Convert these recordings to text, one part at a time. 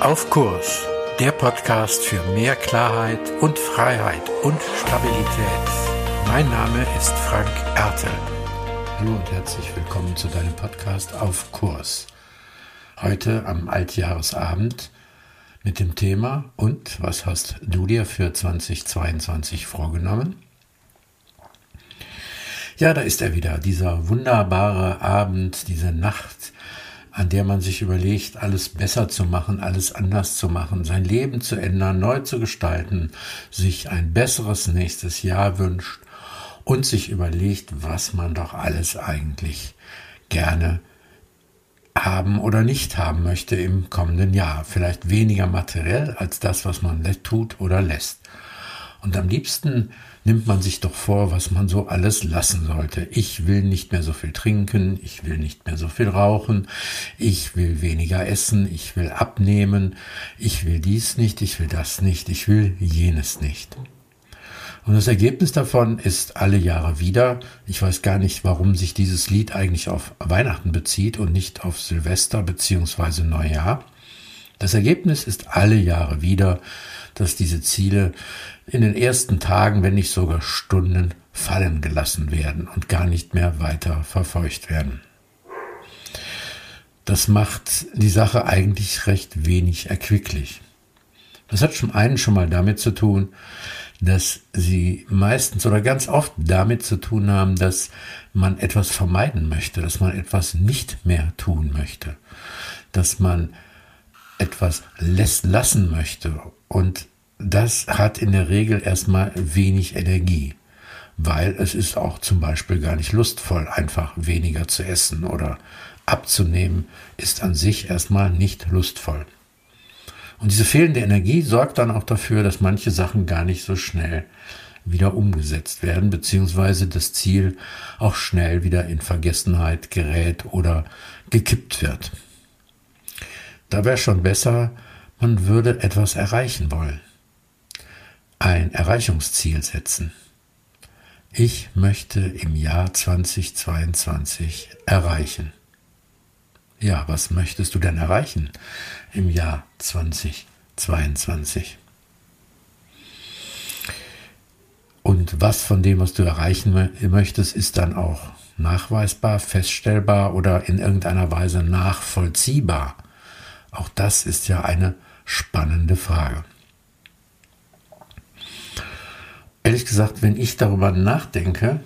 Auf Kurs, der Podcast für mehr Klarheit und Freiheit und Stabilität. Mein Name ist Frank Ertel. Hallo und herzlich willkommen zu deinem Podcast Auf Kurs. Heute am Altjahresabend mit dem Thema Und was hast du dir für 2022 vorgenommen? Ja, da ist er wieder, dieser wunderbare Abend, diese Nacht, an der man sich überlegt, alles besser zu machen, alles anders zu machen, sein Leben zu ändern, neu zu gestalten, sich ein besseres nächstes Jahr wünscht und sich überlegt, was man doch alles eigentlich gerne haben oder nicht haben möchte im kommenden Jahr. Vielleicht weniger materiell als das, was man tut oder lässt. Und am liebsten nimmt man sich doch vor, was man so alles lassen sollte. Ich will nicht mehr so viel trinken, ich will nicht mehr so viel rauchen, ich will weniger essen, ich will abnehmen, ich will dies nicht, ich will das nicht, ich will jenes nicht. Und das Ergebnis davon ist alle Jahre wieder, ich weiß gar nicht, warum sich dieses Lied eigentlich auf Weihnachten bezieht und nicht auf Silvester beziehungsweise Neujahr. Das Ergebnis ist alle Jahre wieder, dass diese Ziele in den ersten Tagen, wenn nicht sogar Stunden, fallen gelassen werden und gar nicht mehr weiter verfolgt werden. Das macht die Sache eigentlich recht wenig erquicklich. Das hat zum einen schon mal damit zu tun, dass sie meistens oder ganz oft damit zu tun haben, dass man etwas vermeiden möchte, dass man etwas nicht mehr tun möchte, dass man etwas lassen möchte. Und das hat in der Regel erstmal wenig Energie, weil es ist auch zum Beispiel gar nicht lustvoll, einfach weniger zu essen oder abzunehmen, ist an sich erstmal nicht lustvoll. Und diese fehlende Energie sorgt dann auch dafür, dass manche Sachen gar nicht so schnell wieder umgesetzt werden, beziehungsweise das Ziel auch schnell wieder in Vergessenheit gerät oder gekippt wird. Da wäre schon besser, man würde etwas erreichen wollen. Ein Erreichungsziel setzen. Ich möchte im Jahr 2022 erreichen. Ja, was möchtest du denn erreichen im Jahr 2022? Und was von dem, was du erreichen möchtest, ist dann auch nachweisbar, feststellbar oder in irgendeiner Weise nachvollziehbar? Auch das ist ja eine spannende Frage. Ehrlich gesagt, wenn ich darüber nachdenke,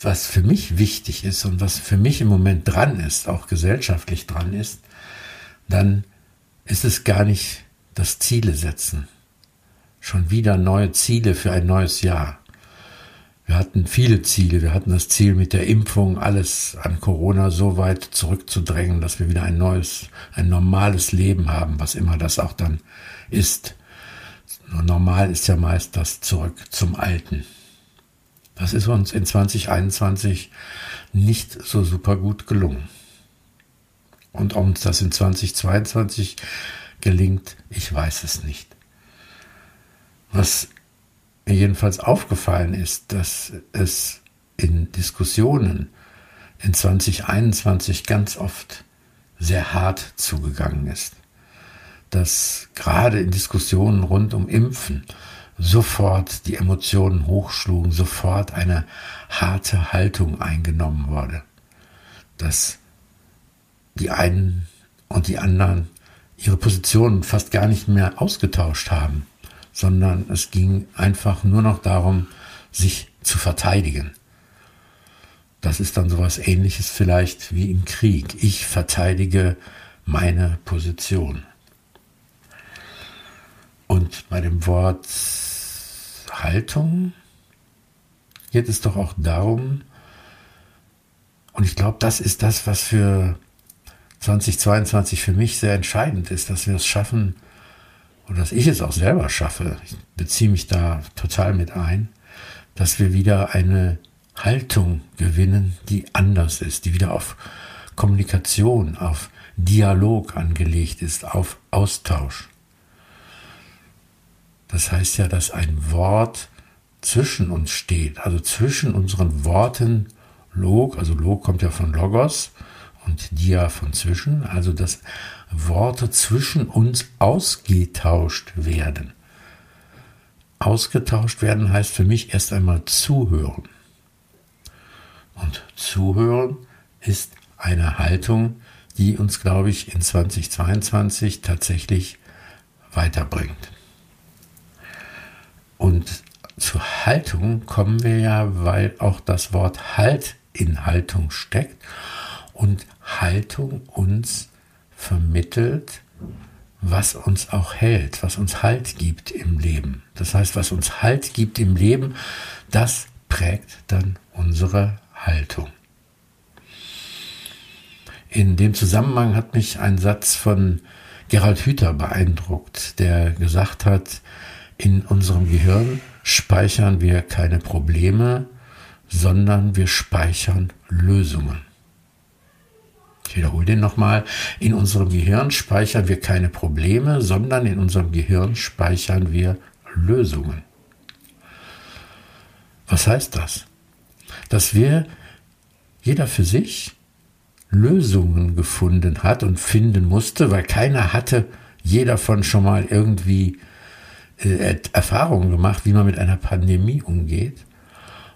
was für mich wichtig ist und was für mich im Moment dran ist, auch gesellschaftlich dran ist, dann ist es gar nicht das Ziele setzen. Schon wieder neue Ziele für ein neues Jahr. Wir hatten viele Ziele. Wir hatten das Ziel mit der Impfung, alles an Corona so weit zurückzudrängen, dass wir wieder ein neues, ein normales Leben haben, was immer das auch dann ist. Normal ist ja meist das zurück zum Alten. Das ist uns in 2021 nicht so super gut gelungen. Und ob uns das in 2022 gelingt, ich weiß es nicht. Was jedenfalls aufgefallen ist, dass es in Diskussionen in 2021 ganz oft sehr hart zugegangen ist. Dass gerade in Diskussionen rund um Impfen sofort die Emotionen hochschlugen, sofort eine harte Haltung eingenommen wurde. Dass die einen und die anderen ihre Positionen fast gar nicht mehr ausgetauscht haben sondern es ging einfach nur noch darum, sich zu verteidigen. Das ist dann sowas ähnliches vielleicht wie im Krieg. Ich verteidige meine Position. Und bei dem Wort Haltung geht es doch auch darum, und ich glaube, das ist das, was für 2022 für mich sehr entscheidend ist, dass wir es schaffen, und dass ich es auch selber schaffe, ich beziehe mich da total mit ein, dass wir wieder eine Haltung gewinnen, die anders ist, die wieder auf Kommunikation, auf Dialog angelegt ist, auf Austausch. Das heißt ja, dass ein Wort zwischen uns steht, also zwischen unseren Worten Log, also Log kommt ja von Logos und dia von zwischen, also dass Worte zwischen uns ausgetauscht werden. Ausgetauscht werden heißt für mich erst einmal zuhören. Und zuhören ist eine Haltung, die uns, glaube ich, in 2022 tatsächlich weiterbringt. Und zur Haltung kommen wir ja, weil auch das Wort Halt in Haltung steckt und Haltung uns vermittelt, was uns auch hält, was uns Halt gibt im Leben. Das heißt, was uns Halt gibt im Leben, das prägt dann unsere Haltung. In dem Zusammenhang hat mich ein Satz von Gerald Hüther beeindruckt, der gesagt hat, in unserem Gehirn speichern wir keine Probleme, sondern wir speichern Lösungen. Ich wiederhole den nochmal. In unserem Gehirn speichern wir keine Probleme, sondern in unserem Gehirn speichern wir Lösungen. Was heißt das? Dass wir jeder für sich Lösungen gefunden hat und finden musste, weil keiner hatte je davon schon mal irgendwie äh, Erfahrungen gemacht, wie man mit einer Pandemie umgeht.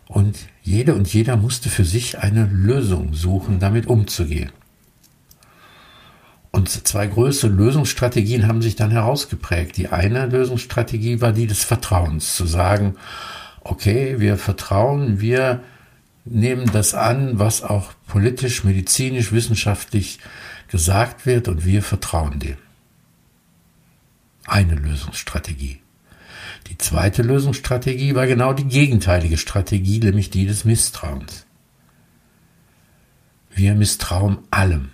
Und jede und jeder musste für sich eine Lösung suchen, damit umzugehen. Zwei größere Lösungsstrategien haben sich dann herausgeprägt. Die eine Lösungsstrategie war die des Vertrauens, zu sagen, okay, wir vertrauen, wir nehmen das an, was auch politisch, medizinisch, wissenschaftlich gesagt wird und wir vertrauen dem. Eine Lösungsstrategie. Die zweite Lösungsstrategie war genau die gegenteilige Strategie, nämlich die des Misstrauens. Wir misstrauen allem,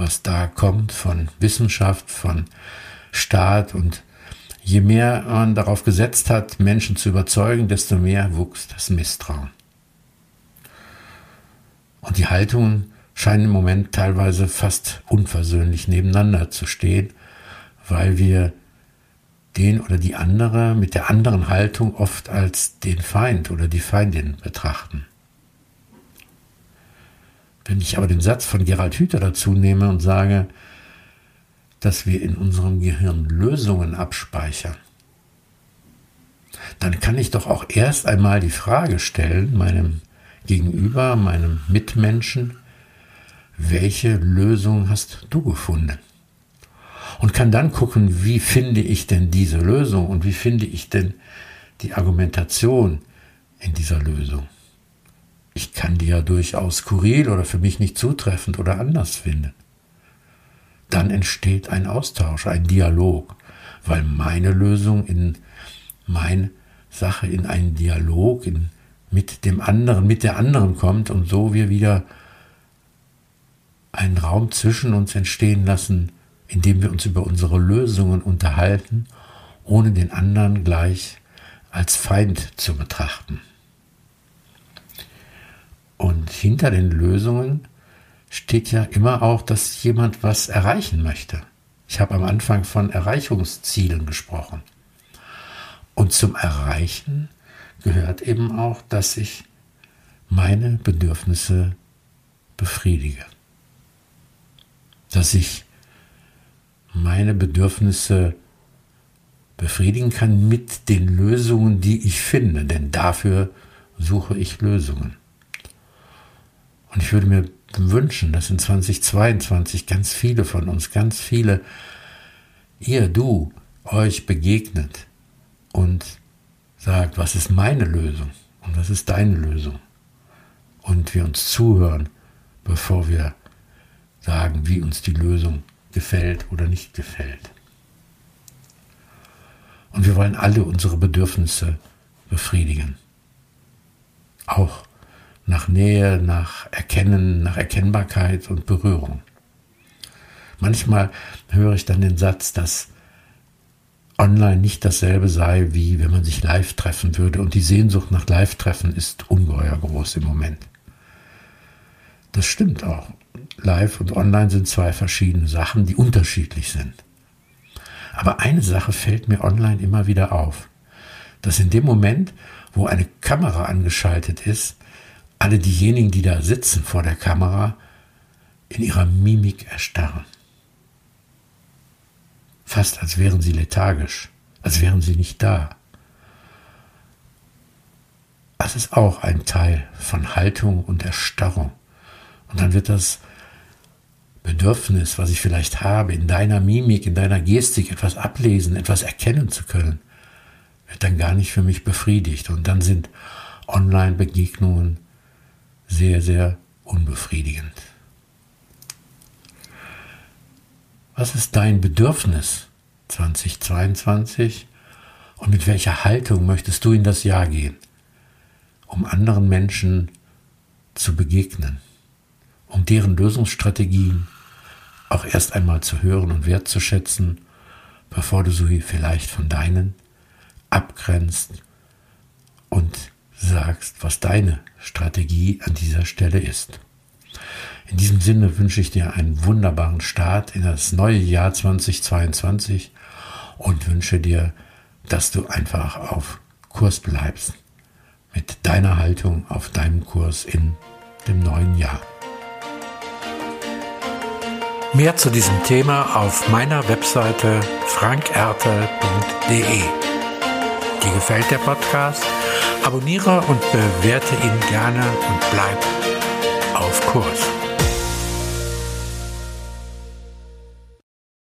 was da kommt von Wissenschaft, von Staat und je mehr man darauf gesetzt hat, Menschen zu überzeugen, desto mehr wuchs das Misstrauen. Und die Haltungen scheinen im Moment teilweise fast unversöhnlich nebeneinander zu stehen, weil wir den oder die andere mit der anderen Haltung oft als den Feind oder die Feindin betrachten. Wenn ich aber den Satz von Gerald Hüther dazu nehme und sage, dass wir in unserem Gehirn Lösungen abspeichern, dann kann ich doch auch erst einmal die Frage stellen, meinem Gegenüber, meinem Mitmenschen, welche Lösung hast du gefunden? und kann dann gucken, wie finde ich denn diese Lösung und wie finde ich denn die Argumentation in dieser Lösung. Ich kann die ja durchaus skurril oder für mich nicht zutreffend oder anders finden. Dann entsteht ein Austausch, ein Dialog, weil meine Lösung in meine Sache in einen Dialog in, mit dem anderen, mit der anderen kommt und so wir wieder einen Raum zwischen uns entstehen lassen, indem wir uns über unsere Lösungen unterhalten, ohne den anderen gleich als Feind zu betrachten. Und hinter den Lösungen steht ja immer auch, dass jemand was erreichen möchte. Ich habe am Anfang von Erreichungszielen gesprochen. Und zum Erreichen gehört eben auch, dass ich meine Bedürfnisse befriedige. Dass ich meine Bedürfnisse befriedigen kann mit den Lösungen, die ich finde, denn dafür suche ich Lösungen. Und ich würde mir wünschen, dass in 2022 ganz viele von uns, ganz viele, ihr, du, euch begegnet und sagt, was ist meine Lösung und was ist deine Lösung. Und wir uns zuhören, bevor wir sagen, wie uns die Lösung gefällt oder nicht gefällt. Und wir wollen alle unsere Bedürfnisse befriedigen. Auch nach Nähe, nach Erkennen, nach Erkennbarkeit und Berührung. Manchmal höre ich dann den Satz, dass online nicht dasselbe sei, wie wenn man sich live treffen würde. Und die Sehnsucht nach Live-Treffen ist ungeheuer groß im Moment. Das stimmt auch. Live und Online sind zwei verschiedene Sachen, die unterschiedlich sind. Aber eine Sache fällt mir online immer wieder auf, dass in dem Moment, wo eine Kamera angeschaltet ist, alle diejenigen, die da sitzen vor der Kamera, in ihrer Mimik erstarren. Fast als wären sie lethargisch, als wären sie nicht da. Das ist auch ein Teil von Haltung und Erstarrung. Und dann wird das Bedürfnis, was ich vielleicht habe, in deiner Mimik, in deiner Gestik etwas ablesen, etwas erkennen zu können, wird dann gar nicht für mich befriedigt. Und dann sind Online-Begegnungen sehr, sehr unbefriedigend. Was ist dein Bedürfnis 2022 und mit welcher Haltung möchtest du in das Jahr gehen, um anderen Menschen zu begegnen, um deren Lösungsstrategien auch erst einmal zu hören und wertzuschätzen, bevor du sie vielleicht von deinen abgrenzt und sagst, was deine Strategie an dieser Stelle ist. In diesem Sinne wünsche ich dir einen wunderbaren Start in das neue Jahr 2022 und wünsche dir, dass du einfach auf Kurs bleibst mit deiner Haltung auf deinem Kurs in dem neuen Jahr. Mehr zu diesem Thema auf meiner Webseite frankerte.de. Dir gefällt der Podcast? Abonniere und bewerte ihn gerne und bleib auf Kurs.